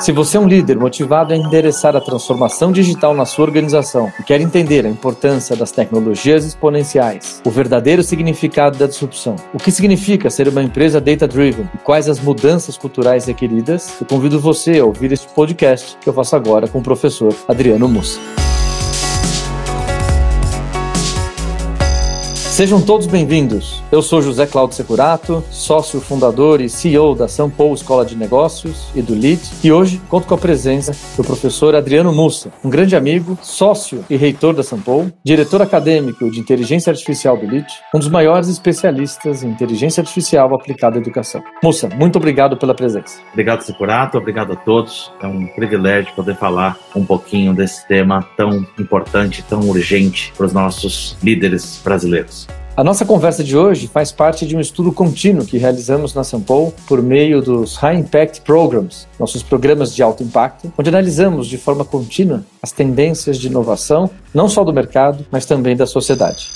Se você é um líder motivado a endereçar a transformação digital na sua organização e quer entender a importância das tecnologias exponenciais, o verdadeiro significado da disrupção, o que significa ser uma empresa data-driven e quais as mudanças culturais requeridas, eu convido você a ouvir este podcast que eu faço agora com o professor Adriano Mussa. Sejam todos bem-vindos. Eu sou José Cláudio Securato, sócio fundador e CEO da São Paulo Escola de Negócios e do LEAD, e hoje conto com a presença do professor Adriano Mussa, um grande amigo, sócio e reitor da São Paulo, diretor acadêmico de inteligência artificial do LEAD, um dos maiores especialistas em inteligência artificial aplicada à educação. Mussa, muito obrigado pela presença. Obrigado, Securato, obrigado a todos. É um privilégio poder falar um pouquinho desse tema tão importante, tão urgente para os nossos líderes brasileiros. A nossa conversa de hoje faz parte de um estudo contínuo que realizamos na Sampo por meio dos High Impact Programs, nossos programas de alto impacto, onde analisamos de forma contínua as tendências de inovação, não só do mercado, mas também da sociedade.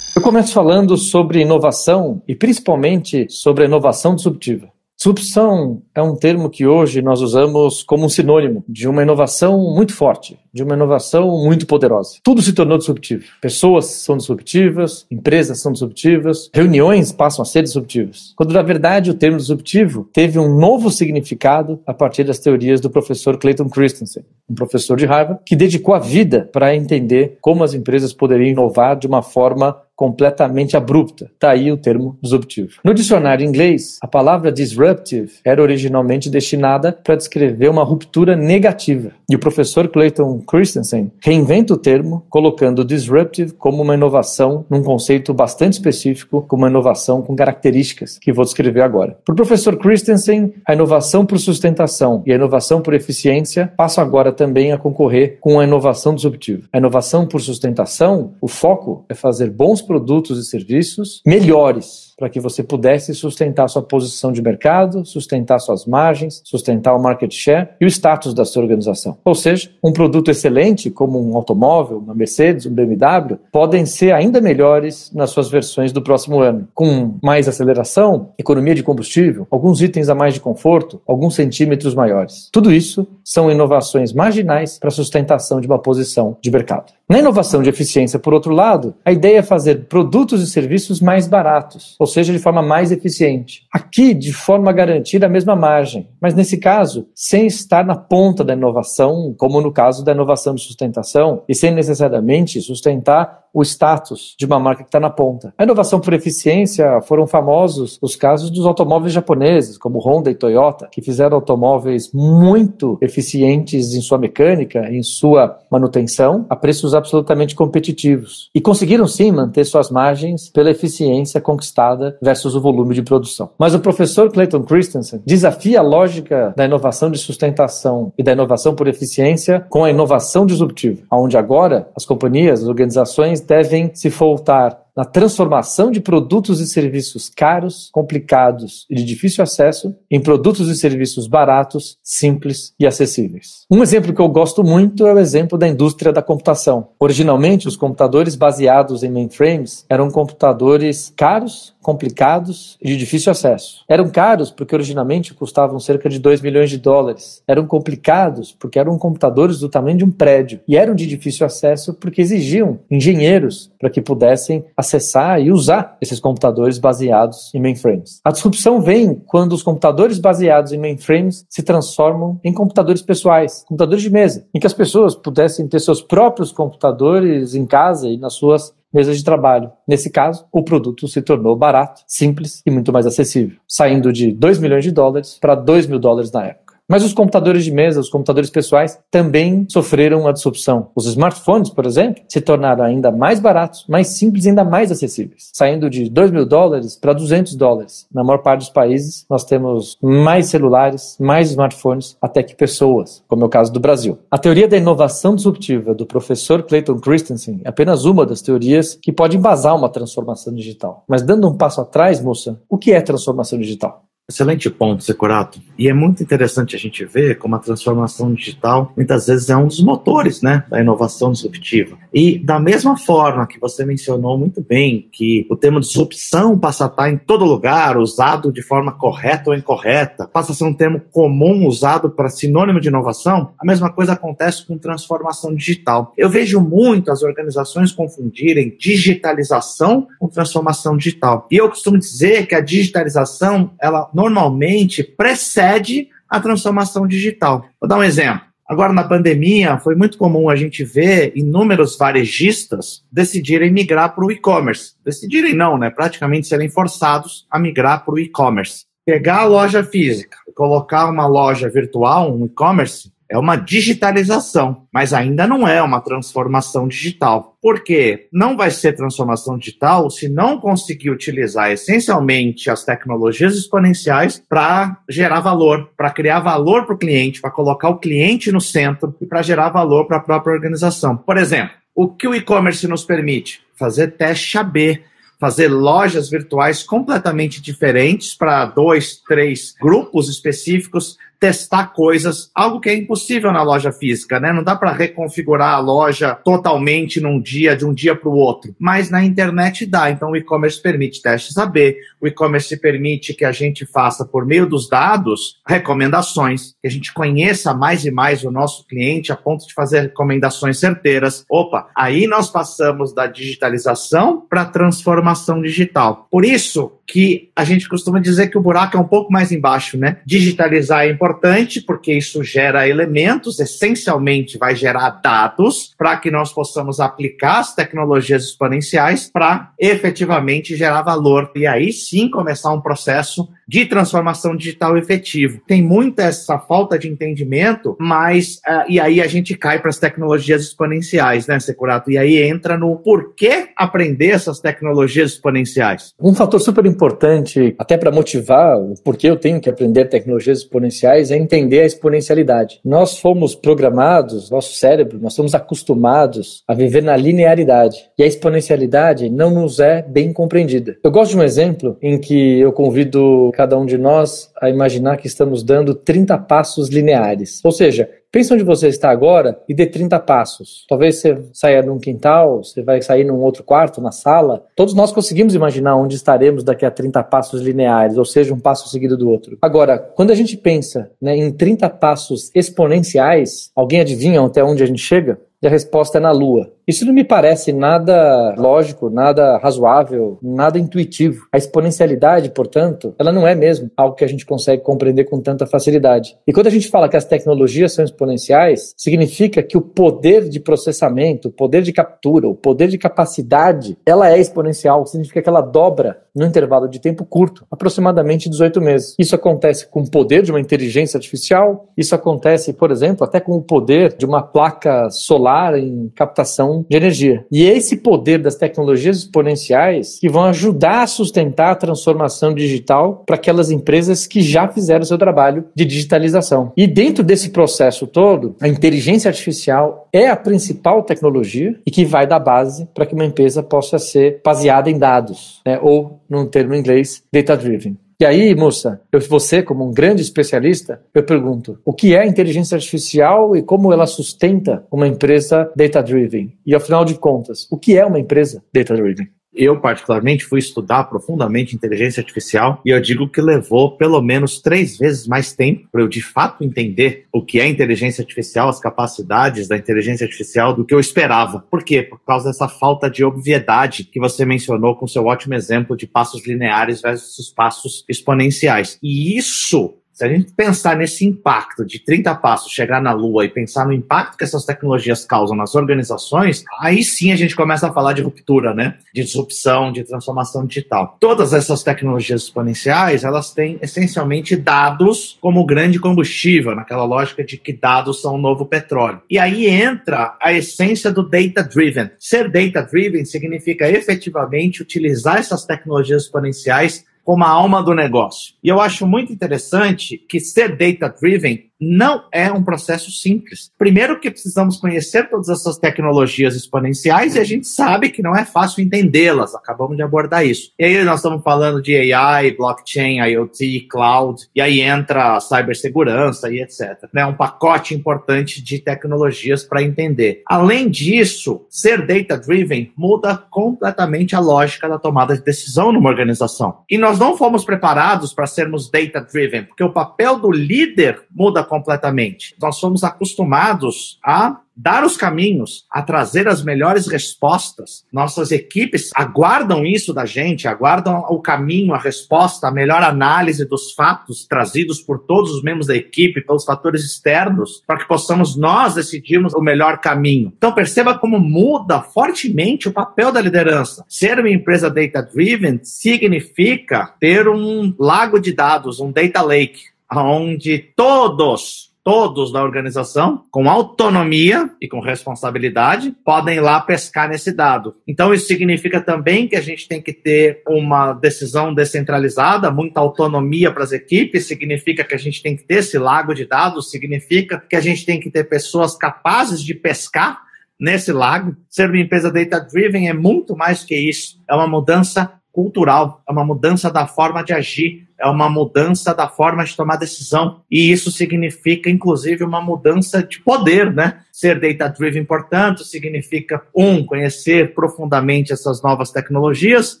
Eu começo falando sobre inovação e principalmente sobre a inovação disruptiva. Disrupção é um termo que hoje nós usamos como um sinônimo de uma inovação muito forte, de uma inovação muito poderosa. Tudo se tornou disruptivo. Pessoas são disruptivas, empresas são disruptivas, reuniões passam a ser disruptivas. Quando na verdade o termo disruptivo teve um novo significado a partir das teorias do professor Clayton Christensen, um professor de Harvard que dedicou a vida para entender como as empresas poderiam inovar de uma forma completamente abrupta. Está aí o termo disruptivo. No dicionário inglês, a palavra disruptive era originalmente destinada para descrever uma ruptura negativa. E o professor Clayton Christensen reinventa o termo, colocando disruptive como uma inovação num conceito bastante específico, como uma inovação com características que vou descrever agora. Para o professor Christensen, a inovação por sustentação e a inovação por eficiência passam agora também a concorrer com a inovação disruptiva. A inovação por sustentação, o foco é fazer bons produtos e serviços melhores para que você pudesse sustentar sua posição de mercado, sustentar suas margens, sustentar o market share e o status da sua organização. Ou seja, um produto excelente, como um automóvel, uma Mercedes, um BMW, podem ser ainda melhores nas suas versões do próximo ano, com mais aceleração, economia de combustível, alguns itens a mais de conforto, alguns centímetros maiores. Tudo isso são inovações marginais para a sustentação de uma posição de mercado. Na inovação de eficiência, por outro lado, a ideia é fazer produtos e serviços mais baratos, ou seja, de forma mais eficiente. Aqui, de forma a garantir a mesma margem, mas nesse caso, sem estar na ponta da inovação, como no caso da inovação de sustentação, e sem necessariamente sustentar o status de uma marca que está na ponta. A inovação por eficiência foram famosos os casos dos automóveis japoneses, como Honda e Toyota, que fizeram automóveis muito eficientes em sua mecânica, em sua manutenção, a preços absolutamente competitivos. E conseguiram sim manter suas margens pela eficiência conquistada versus o volume de produção. Mas o professor Clayton Christensen desafia a lógica da inovação de sustentação e da inovação por eficiência com a inovação disruptiva, onde agora as companhias, as organizações devem se voltar na transformação de produtos e serviços caros, complicados e de difícil acesso em produtos e serviços baratos, simples e acessíveis. Um exemplo que eu gosto muito é o exemplo da indústria da computação. Originalmente, os computadores baseados em mainframes eram computadores caros, complicados e de difícil acesso. Eram caros porque originalmente custavam cerca de 2 milhões de dólares. Eram complicados porque eram computadores do tamanho de um prédio. E eram de difícil acesso porque exigiam engenheiros para que pudessem acessar e usar esses computadores baseados em mainframes. A disrupção vem quando os computadores baseados em mainframes se transformam em computadores pessoais, computadores de mesa, em que as pessoas pudessem ter seus próprios computadores em casa e nas suas mesas de trabalho. Nesse caso, o produto se tornou barato, simples e muito mais acessível, saindo de 2 milhões de dólares para 2 mil dólares na época. Mas os computadores de mesa, os computadores pessoais, também sofreram a disrupção. Os smartphones, por exemplo, se tornaram ainda mais baratos, mais simples e ainda mais acessíveis, saindo de 2 mil dólares para 200 dólares. Na maior parte dos países, nós temos mais celulares, mais smartphones, até que pessoas, como é o caso do Brasil. A teoria da inovação disruptiva do professor Clayton Christensen é apenas uma das teorias que pode embasar uma transformação digital. Mas dando um passo atrás, moça, o que é transformação digital? Excelente ponto, Securato. E é muito interessante a gente ver como a transformação digital muitas vezes é um dos motores né, da inovação disruptiva. E da mesma forma que você mencionou muito bem que o termo disrupção passa a estar em todo lugar, usado de forma correta ou incorreta, passa a ser um termo comum usado para sinônimo de inovação, a mesma coisa acontece com transformação digital. Eu vejo muito as organizações confundirem digitalização com transformação digital. E eu costumo dizer que a digitalização, ela normalmente precede a transformação digital. Vou dar um exemplo. Agora, na pandemia, foi muito comum a gente ver inúmeros varejistas decidirem migrar para o e-commerce. Decidirem não, né? Praticamente serem forçados a migrar para o e-commerce. Pegar a loja física, colocar uma loja virtual, um e-commerce, é uma digitalização, mas ainda não é uma transformação digital. Por quê? Não vai ser transformação digital se não conseguir utilizar essencialmente as tecnologias exponenciais para gerar valor, para criar valor para o cliente, para colocar o cliente no centro e para gerar valor para a própria organização. Por exemplo, o que o e-commerce nos permite? Fazer teste AB, fazer lojas virtuais completamente diferentes para dois, três grupos específicos testar coisas, algo que é impossível na loja física, né? Não dá para reconfigurar a loja totalmente num dia, de um dia para o outro. Mas na internet dá. Então o e-commerce permite testes AB, o e-commerce permite que a gente faça, por meio dos dados, recomendações, que a gente conheça mais e mais o nosso cliente a ponto de fazer recomendações certeiras. Opa, aí nós passamos da digitalização para transformação digital. Por isso que a gente costuma dizer que o buraco é um pouco mais embaixo, né? Digitalizar é importante importante porque isso gera elementos, essencialmente vai gerar dados para que nós possamos aplicar as tecnologias exponenciais para efetivamente gerar valor. E aí sim começar um processo de transformação digital efetivo. Tem muita essa falta de entendimento, mas uh, e aí a gente cai para as tecnologias exponenciais, né, Securato? E aí entra no porquê aprender essas tecnologias exponenciais. Um fator super importante, até para motivar o porquê eu tenho que aprender tecnologias exponenciais, é entender a exponencialidade. Nós fomos programados, nosso cérebro, nós somos acostumados a viver na linearidade. E a exponencialidade não nos é bem compreendida. Eu gosto de um exemplo em que eu convido cada um de nós a imaginar que estamos dando 30 passos lineares. Ou seja, Pensa onde você está agora e dê 30 passos. Talvez você saia num quintal, você vai sair num outro quarto, na sala. Todos nós conseguimos imaginar onde estaremos daqui a 30 passos lineares, ou seja, um passo seguido do outro. Agora, quando a gente pensa né, em 30 passos exponenciais, alguém adivinha até onde a gente chega? E a resposta é na Lua. Isso não me parece nada lógico, nada razoável, nada intuitivo. A exponencialidade, portanto, ela não é mesmo algo que a gente consegue compreender com tanta facilidade. E quando a gente fala que as tecnologias são exponenciais, significa que o poder de processamento, o poder de captura, o poder de capacidade, ela é exponencial, significa que ela dobra no intervalo de tempo curto, aproximadamente 18 meses. Isso acontece com o poder de uma inteligência artificial, isso acontece, por exemplo, até com o poder de uma placa solar em captação de energia. E é esse poder das tecnologias exponenciais que vão ajudar a sustentar a transformação digital para aquelas empresas que já fizeram seu trabalho de digitalização. E dentro desse processo todo, a inteligência artificial é a principal tecnologia e que vai dar base para que uma empresa possa ser baseada em dados, né? ou, num termo em inglês, data-driven. E aí, moça, eu, você, como um grande especialista, eu pergunto: o que é inteligência artificial e como ela sustenta uma empresa data-driven? E afinal de contas, o que é uma empresa data-driven? Eu, particularmente, fui estudar profundamente inteligência artificial e eu digo que levou pelo menos três vezes mais tempo para eu de fato entender o que é inteligência artificial, as capacidades da inteligência artificial do que eu esperava. Por quê? Por causa dessa falta de obviedade que você mencionou com seu ótimo exemplo de passos lineares versus passos exponenciais. E isso se a gente pensar nesse impacto de 30 passos, chegar na Lua e pensar no impacto que essas tecnologias causam nas organizações, aí sim a gente começa a falar de ruptura, né? De disrupção, de transformação digital. Todas essas tecnologias exponenciais, elas têm essencialmente dados como grande combustível, naquela lógica de que dados são o novo petróleo. E aí entra a essência do data driven. Ser data driven significa efetivamente utilizar essas tecnologias exponenciais como a alma do negócio. E eu acho muito interessante que ser data-driven não é um processo simples. Primeiro que precisamos conhecer todas essas tecnologias exponenciais e a gente sabe que não é fácil entendê-las. Acabamos de abordar isso. E aí nós estamos falando de AI, blockchain, IoT, cloud, e aí entra cibersegurança e etc. É um pacote importante de tecnologias para entender. Além disso, ser data-driven muda completamente a lógica da tomada de decisão numa organização. E nós não fomos preparados para sermos data-driven, porque o papel do líder muda completamente. Nós fomos acostumados a dar os caminhos, a trazer as melhores respostas. Nossas equipes aguardam isso da gente, aguardam o caminho, a resposta, a melhor análise dos fatos trazidos por todos os membros da equipe, pelos fatores externos, para que possamos nós decidirmos o melhor caminho. Então perceba como muda fortemente o papel da liderança. Ser uma empresa data-driven significa ter um lago de dados, um data lake, onde todos todos da organização, com autonomia e com responsabilidade, podem ir lá pescar nesse dado. Então, isso significa também que a gente tem que ter uma decisão descentralizada, muita autonomia para as equipes, significa que a gente tem que ter esse lago de dados, significa que a gente tem que ter pessoas capazes de pescar nesse lago. Ser uma empresa data-driven é muito mais que isso. É uma mudança cultural, é uma mudança da forma de agir, é uma mudança da forma de tomar decisão. E isso significa, inclusive, uma mudança de poder, né? Ser data-driven, portanto, significa, um, conhecer profundamente essas novas tecnologias,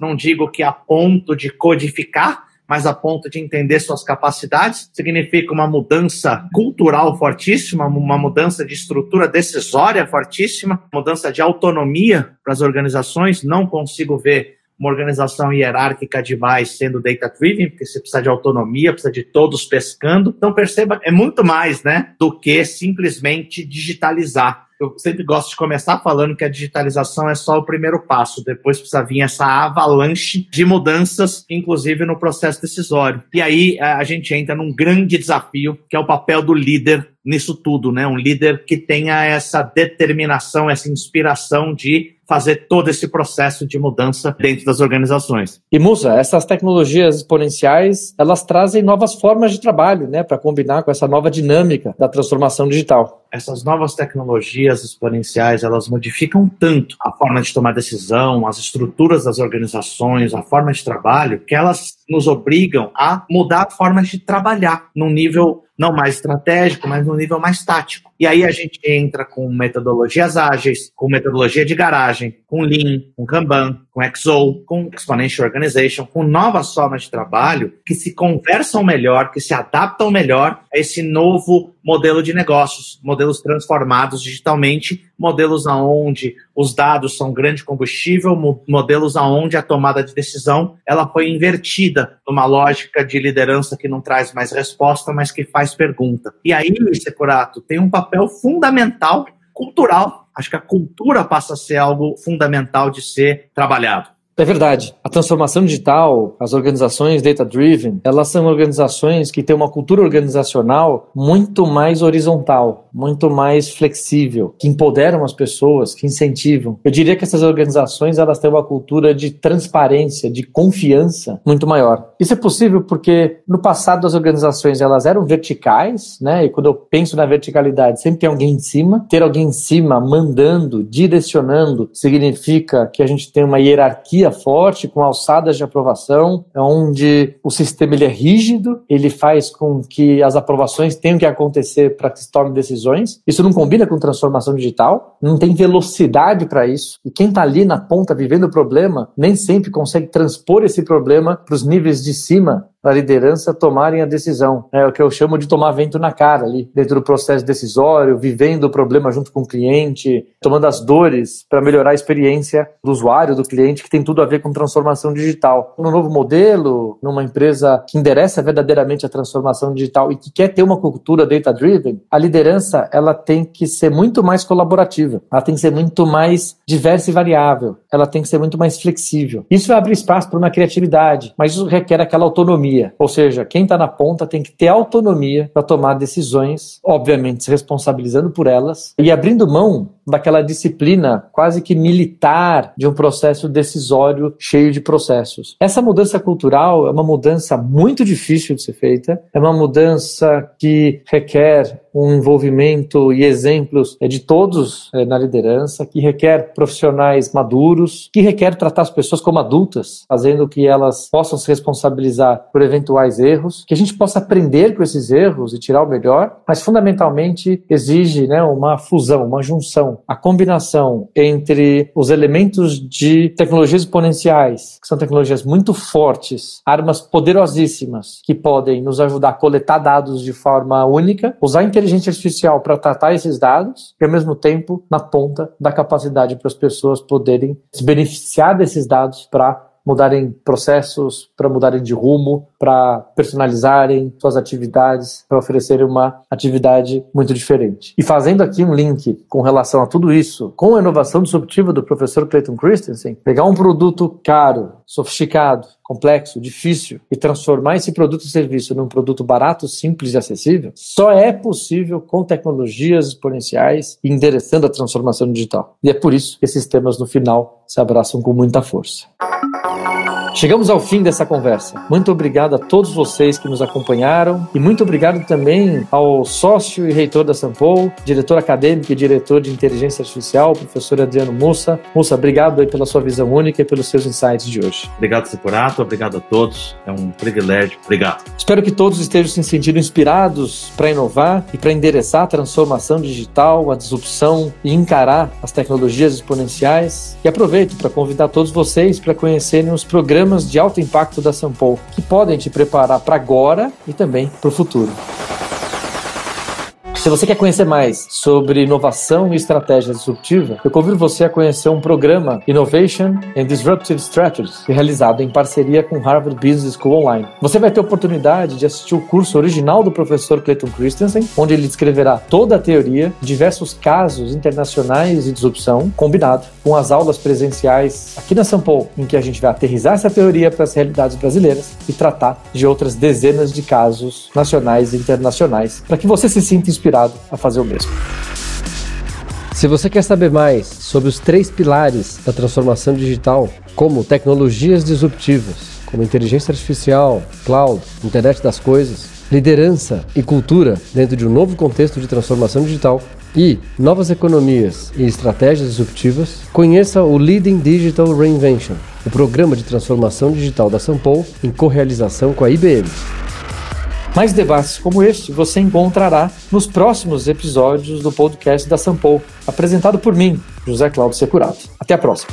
não digo que a ponto de codificar, mas a ponto de entender suas capacidades, significa uma mudança cultural fortíssima, uma mudança de estrutura decisória fortíssima, mudança de autonomia para as organizações. Não consigo ver uma organização hierárquica demais sendo data-driven, porque você precisa de autonomia, precisa de todos pescando. Então, perceba, é muito mais né, do que simplesmente digitalizar. Eu sempre gosto de começar falando que a digitalização é só o primeiro passo, depois precisa vir essa avalanche de mudanças, inclusive no processo decisório. E aí a gente entra num grande desafio, que é o papel do líder nisso tudo, né? Um líder que tenha essa determinação, essa inspiração de fazer todo esse processo de mudança dentro das organizações. E Musa, essas tecnologias exponenciais, elas trazem novas formas de trabalho, né, para combinar com essa nova dinâmica da transformação digital. Essas novas tecnologias exponenciais, elas modificam tanto a forma de tomar decisão, as estruturas das organizações, a forma de trabalho, que elas nos obrigam a mudar a forma de trabalhar num nível não mais estratégico, mas no nível mais tático. E aí a gente entra com metodologias ágeis, com metodologia de garagem, com Lean, com Kanban, com XO, com Exponential Organization, com novas formas de trabalho que se conversam melhor, que se adaptam melhor a esse novo modelo de negócios, modelos transformados digitalmente, modelos aonde os dados são grande combustível, modelos aonde a tomada de decisão ela foi invertida numa lógica de liderança que não traz mais resposta, mas que faz pergunta. E aí, Securato, tem um papel fundamental cultural. Acho que a cultura passa a ser algo fundamental de ser trabalhado. É verdade. A transformação digital, as organizações data-driven, elas são organizações que têm uma cultura organizacional muito mais horizontal, muito mais flexível, que empoderam as pessoas, que incentivam. Eu diria que essas organizações elas têm uma cultura de transparência, de confiança muito maior. Isso é possível porque no passado as organizações elas eram verticais, né? E quando eu penso na verticalidade, sempre tem alguém em cima. Ter alguém em cima mandando, direcionando, significa que a gente tem uma hierarquia forte, com alçadas de aprovação, onde o sistema ele é rígido, ele faz com que as aprovações tenham que acontecer para que se tome decisões. Isso não combina com transformação digital, não tem velocidade para isso. E quem está ali na ponta vivendo o problema nem sempre consegue transpor esse problema para os níveis de cima da liderança tomarem a decisão. É o que eu chamo de tomar vento na cara ali, dentro do processo decisório, vivendo o problema junto com o cliente, tomando as dores para melhorar a experiência do usuário, do cliente, que tem tudo a ver com transformação digital. No novo modelo, numa empresa que endereça verdadeiramente a transformação digital e que quer ter uma cultura data-driven, a liderança ela tem que ser muito mais colaborativa, ela tem que ser muito mais diversa e variável, ela tem que ser muito mais flexível. Isso vai abrir espaço para uma criatividade, mas isso requer aquela autonomia autonomia. Ou seja, quem está na ponta tem que ter autonomia para tomar decisões, obviamente se responsabilizando por elas e abrindo mão daquela disciplina quase que militar de um processo decisório cheio de processos. Essa mudança cultural é uma mudança muito difícil de ser feita, é uma mudança que requer um envolvimento e exemplos é, de todos é, na liderança, que requer profissionais maduros, que requer tratar as pessoas como adultas, fazendo que elas possam se responsabilizar por eventuais erros, que a gente possa aprender com esses erros e tirar o melhor, mas fundamentalmente exige né, uma fusão, uma junção, a combinação entre os elementos de tecnologias exponenciais, que são tecnologias muito fortes, armas poderosíssimas que podem nos ajudar a coletar dados de forma única, usar a inteligência artificial para tratar esses dados e, ao mesmo tempo, na ponta da capacidade para as pessoas poderem se beneficiar desses dados para mudarem processos, para mudarem de rumo, para personalizarem suas atividades, para oferecerem uma atividade muito diferente. E fazendo aqui um link com relação a tudo isso, com a inovação disruptiva do professor Clayton Christensen, pegar um produto caro, sofisticado, complexo, difícil e transformar esse produto e serviço num produto barato, simples e acessível, só é possível com tecnologias exponenciais endereçando a transformação digital. E é por isso que esses temas no final se abraçam com muita força. Thank you. Chegamos ao fim dessa conversa. Muito obrigado a todos vocês que nos acompanharam e muito obrigado também ao sócio e reitor da Sampol, diretor acadêmico e diretor de inteligência artificial, professor Adriano Mussa. Mussa, obrigado aí pela sua visão única e pelos seus insights de hoje. Obrigado, Securato. Obrigado a todos. É um privilégio. Obrigado. Espero que todos estejam se sentindo inspirados para inovar e para endereçar a transformação digital, a disrupção e encarar as tecnologias exponenciais. E aproveito para convidar todos vocês para conhecerem os programas programas de alto impacto da Sampol, que podem te preparar para agora e também para o futuro. Se você quer conhecer mais sobre inovação e estratégia disruptiva, eu convido você a conhecer um programa Innovation and Disruptive Strategies, realizado em parceria com Harvard Business School Online. Você vai ter a oportunidade de assistir o curso original do professor Clayton Christensen, onde ele descreverá toda a teoria, diversos casos internacionais de disrupção, combinado com as aulas presenciais aqui na São Paulo, em que a gente vai aterrizar essa teoria para as realidades brasileiras e tratar de outras dezenas de casos nacionais e internacionais, para que você se sinta inspirado inspirado a fazer o mesmo. Se você quer saber mais sobre os três pilares da transformação digital, como tecnologias disruptivas, como inteligência artificial, cloud, internet das coisas, liderança e cultura dentro de um novo contexto de transformação digital e novas economias e estratégias disruptivas, conheça o Leading Digital Reinvention, o programa de transformação digital da Sampol em correalização com a IBM. Mais debates como este você encontrará nos próximos episódios do podcast da Sampol, apresentado por mim, José Cláudio Securato. Até a próxima.